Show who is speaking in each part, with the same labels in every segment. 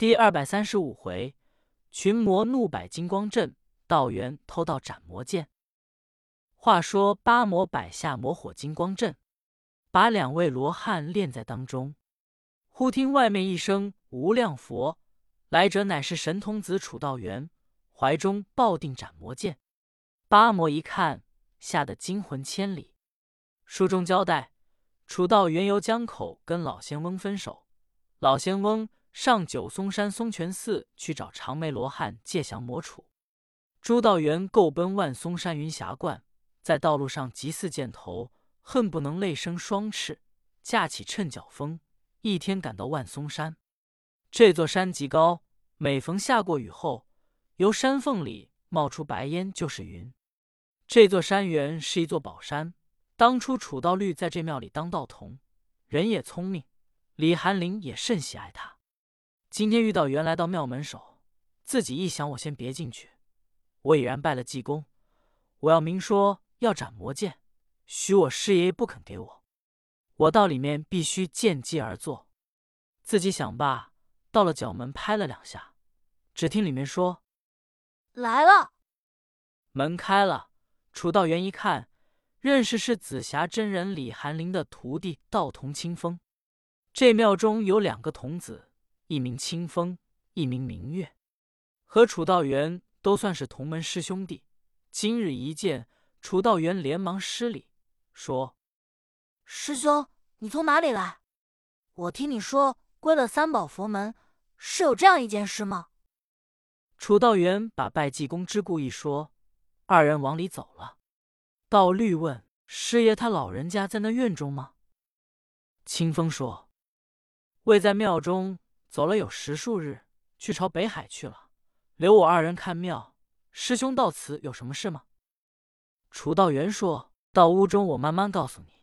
Speaker 1: 第二百三十五回，群魔怒摆金光阵，道元偷盗斩魔剑。话说八魔摆下魔火金光阵，把两位罗汉炼在当中。忽听外面一声“无量佛”，来者乃是神童子楚道元，怀中抱定斩魔剑。八魔一看，吓得惊魂千里。书中交代，楚道元由江口跟老仙翁分手，老仙翁。上九松山松泉寺去找长眉罗汉借降魔杵，朱道元够奔万松山云霞观，在道路上急似箭头，恨不能泪生双翅，架起趁脚风，一天赶到万松山。这座山极高，每逢下过雨后，由山缝里冒出白烟，就是云。这座山原是一座宝山，当初楚道律在这庙里当道童，人也聪明，李寒林也甚喜爱他。今天遇到原来到庙门首，自己一想，我先别进去。我已然拜了济公，我要明说要斩魔剑，许我师爷爷不肯给我，我到里面必须见机而坐。自己想罢，到了角门拍了两下，只听里面说：“
Speaker 2: 来了。”
Speaker 1: 门开了，楚道元一看，认识是紫霞真人李寒林的徒弟道童清风。这庙中有两个童子。一名清风，一名明月，和楚道元都算是同门师兄弟。今日一见，楚道元连忙施礼，说：“
Speaker 2: 师兄，你从哪里来？我听你说归了三宝佛门，是有这样一件事吗？”
Speaker 1: 楚道元把拜济公之故一说，二人往里走了。道律问师爷：“他老人家在那院中吗？”清风说：“未在庙中。”走了有十数日，去朝北海去了，留我二人看庙。师兄到此有什么事吗？楚道元说到屋中，我慢慢告诉你。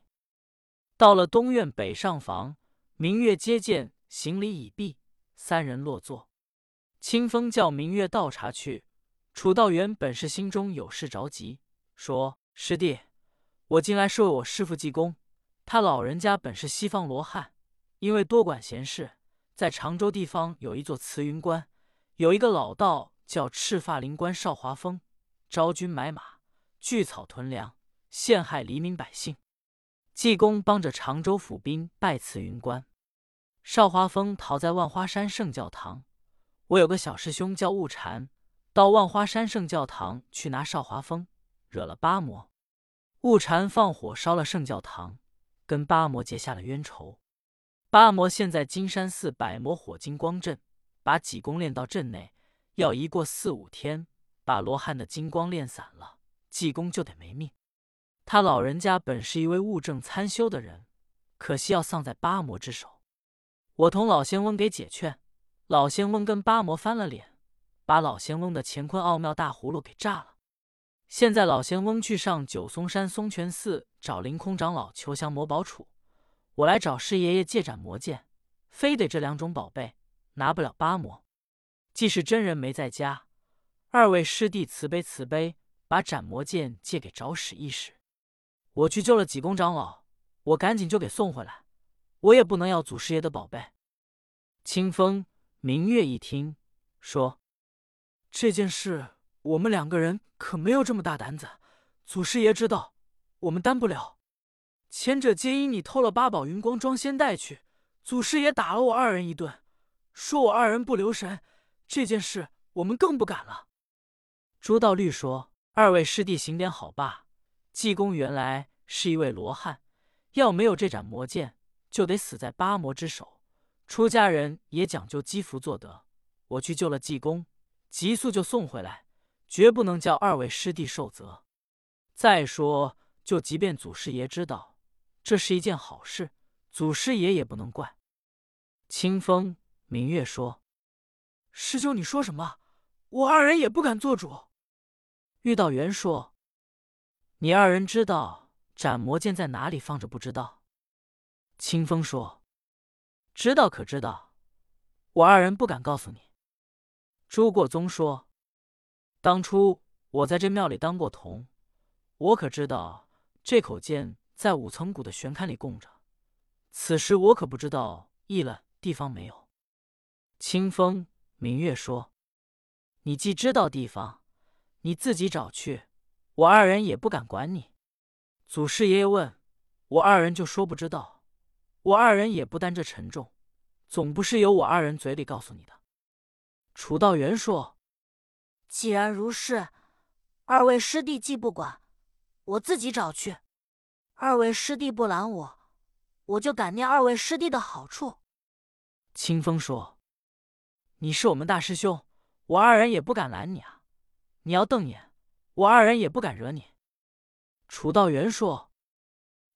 Speaker 1: 到了东院北上房，明月接见，行礼已毕，三人落座。清风叫明月倒茶去。楚道元本是心中有事着急，说：“师弟，我进来是为我师父济公，他老人家本是西方罗汉，因为多管闲事。”在常州地方有一座慈云观，有一个老道叫赤发灵官少华峰，招军买马，聚草屯粮，陷害黎民百姓。济公帮着常州府兵拜慈云观，少华峰逃在万花山圣教堂。我有个小师兄叫悟禅，到万花山圣教堂去拿少华峰，惹了八魔。悟禅放火烧了圣教堂，跟八魔结下了冤仇。八魔现在金山寺百魔火金光阵，把济公练到阵内，要一过四五天，把罗汉的金光练散了，济公就得没命。他老人家本是一位悟正参修的人，可惜要丧在八魔之手。我同老仙翁给解劝，老仙翁跟八魔翻了脸，把老仙翁的乾坤奥妙大葫芦给炸了。现在老仙翁去上九松山松泉寺找凌空长老求降魔宝杵。我来找师爷爷借斩魔剑，非得这两种宝贝，拿不了八魔。既是真人没在家，二位师弟慈悲慈悲，把斩魔剑借给找使一使。我去救了济公长老，我赶紧就给送回来。我也不能要祖师爷的宝贝。清风明月一听，说：“这件事我们两个人可没有这么大胆子，祖师爷知道，我们担不了。”前者皆因你偷了八宝云光装仙带去，祖师爷打了我二人一顿，说我二人不留神。这件事我们更不敢了。朱道律说：“二位师弟行点好罢。济公原来是一位罗汉，要没有这盏魔剑，就得死在八魔之手。出家人也讲究积福作德。我去救了济公，急速就送回来，绝不能叫二位师弟受责。再说，就即便祖师爷知道。”这是一件好事，祖师爷也不能怪。清风明月说：“师兄，你说什么？我二人也不敢做主。”玉道元说：“你二人知道斩魔剑在哪里放着不知道？”清风说：“知道可知道？我二人不敢告诉你。”朱过宗说：“当初我在这庙里当过童，我可知道这口剑。”在五层谷的玄龛里供着，此时我可不知道异了地方没有。清风明月说：“你既知道地方，你自己找去，我二人也不敢管你。”祖师爷爷问我二人，就说不知道。我二人也不担这沉重，总不是由我二人嘴里告诉你的。楚道元说：“
Speaker 2: 既然如是，二位师弟既不管，我自己找去。二位师弟不拦我，我就感念二位师弟的好处。”
Speaker 1: 清风说：“你是我们大师兄，我二人也不敢拦你啊。你要瞪眼，我二人也不敢惹你。”楚道元说：“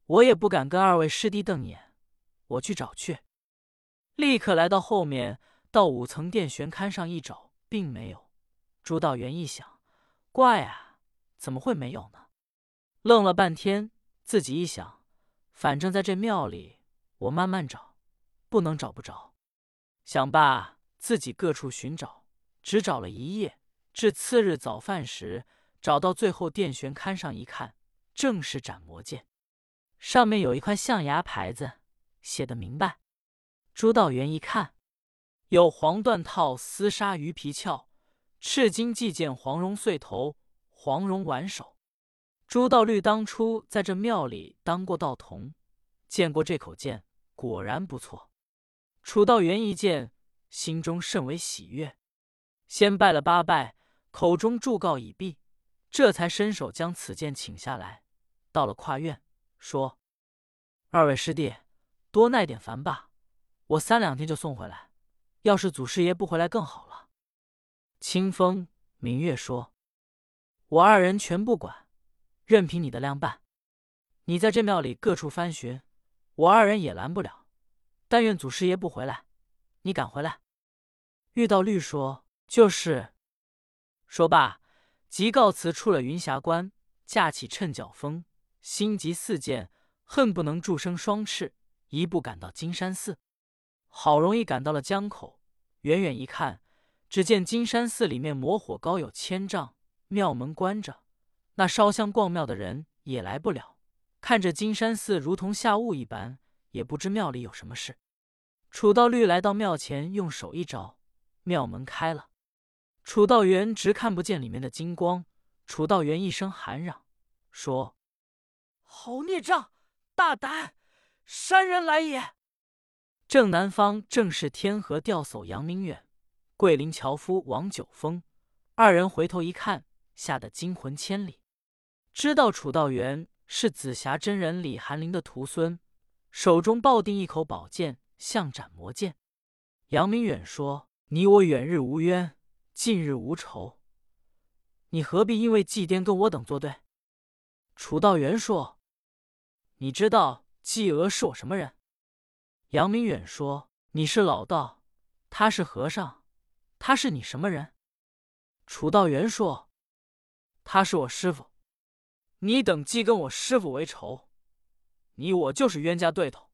Speaker 1: 我也不敢跟二位师弟瞪眼，我去找去。”立刻来到后面，到五层殿玄龛上一找，并没有。朱道元一想，怪啊，怎么会没有呢？愣了半天，自己一想，反正在这庙里，我慢慢找，不能找不着。想罢，自己各处寻找，只找了一夜。至次日早饭时，找到最后殿悬龛上一看，正是斩魔剑，上面有一块象牙牌子，写的明白。朱道元一看，有黄缎套丝纱鱼皮鞘，赤金髻剑黄绒穗头，黄绒挽手。朱道律当初在这庙里当过道童，见过这口剑，果然不错。楚道元一见，心中甚为喜悦，先拜了八拜，口中祝告已毕，这才伸手将此剑请下来，到了跨院，说：“二位师弟，多耐点烦吧，我三两天就送回来。要是祖师爷不回来更好了。”清风明月说：“我二人全不管，任凭你的量办。你在这庙里各处翻寻，我二人也拦不了。”但愿祖师爷不回来，你赶回来。遇到绿说：“就是。”说罢，即告辞出了云霞关，驾起趁脚风，心急似箭，恨不能助生双翅，一步赶到金山寺。好容易赶到了江口，远远一看，只见金山寺里面魔火高有千丈，庙门关着，那烧香逛庙的人也来不了。看着金山寺如同下雾一般。也不知庙里有什么事。楚道律来到庙前，用手一招，庙门开了。楚道元直看不见里面的金光。楚道元一声喊嚷，说：“好孽障，大胆，山人来也！”正南方正是天河吊叟杨明远、桂林樵夫王九峰二人，回头一看，吓得惊魂千里，知道楚道元是紫霞真人李寒林的徒孙。手中抱定一口宝剑，像斩魔剑。杨明远说：“你我远日无冤，近日无仇，你何必因为祭奠跟我等作对？”楚道元说：“你知道季娥是我什么人？”杨明远说：“你是老道，他是和尚，他是你什么人？”楚道元说：“他是我师傅，你等既跟我师傅为仇。”你我就是冤家对头。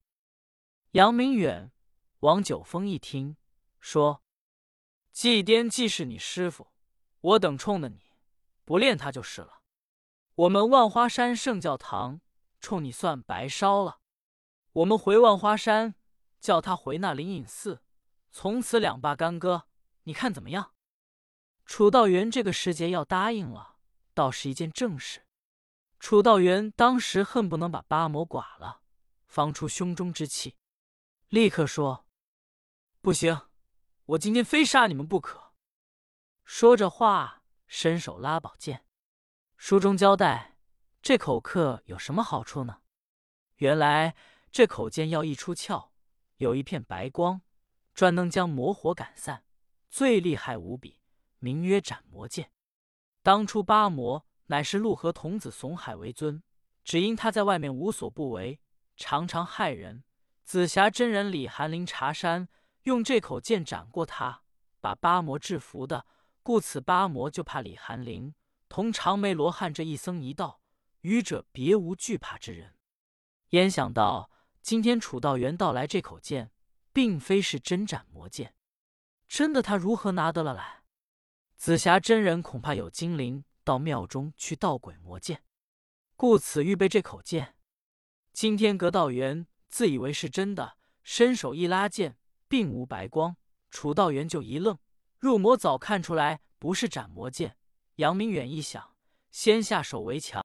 Speaker 1: 杨明远、王九峰一听，说：“祭颠既是你师傅，我等冲的你，不练他就是了。我们万花山圣教堂冲你算白烧了。我们回万花山，叫他回那灵隐寺，从此两罢干戈。你看怎么样？”楚道元这个时节要答应了，倒是一件正事。楚道元当时恨不能把八魔剐了，方出胸中之气，立刻说：“不行，我今天非杀你们不可。”说着话，伸手拉宝剑。书中交代，这口刻有什么好处呢？原来这口剑要一出鞘，有一片白光，专能将魔火赶散，最厉害无比，名曰斩魔剑。当初八魔。乃是陆河童子怂海为尊，只因他在外面无所不为，常常害人。紫霞真人李寒林茶山用这口剑斩过他，把八魔制服的，故此八魔就怕李寒林同长眉罗汉这一僧一道，愚者别无惧怕之人。焉想到今天楚道元到来，这口剑并非是真斩魔剑，真的他如何拿得了来？紫霞真人恐怕有精灵。到庙中去盗鬼魔剑，故此预备这口剑。今天格道元自以为是真的，伸手一拉剑，并无白光，楚道元就一愣，入魔早看出来不是斩魔剑。杨明远一想，先下手为强。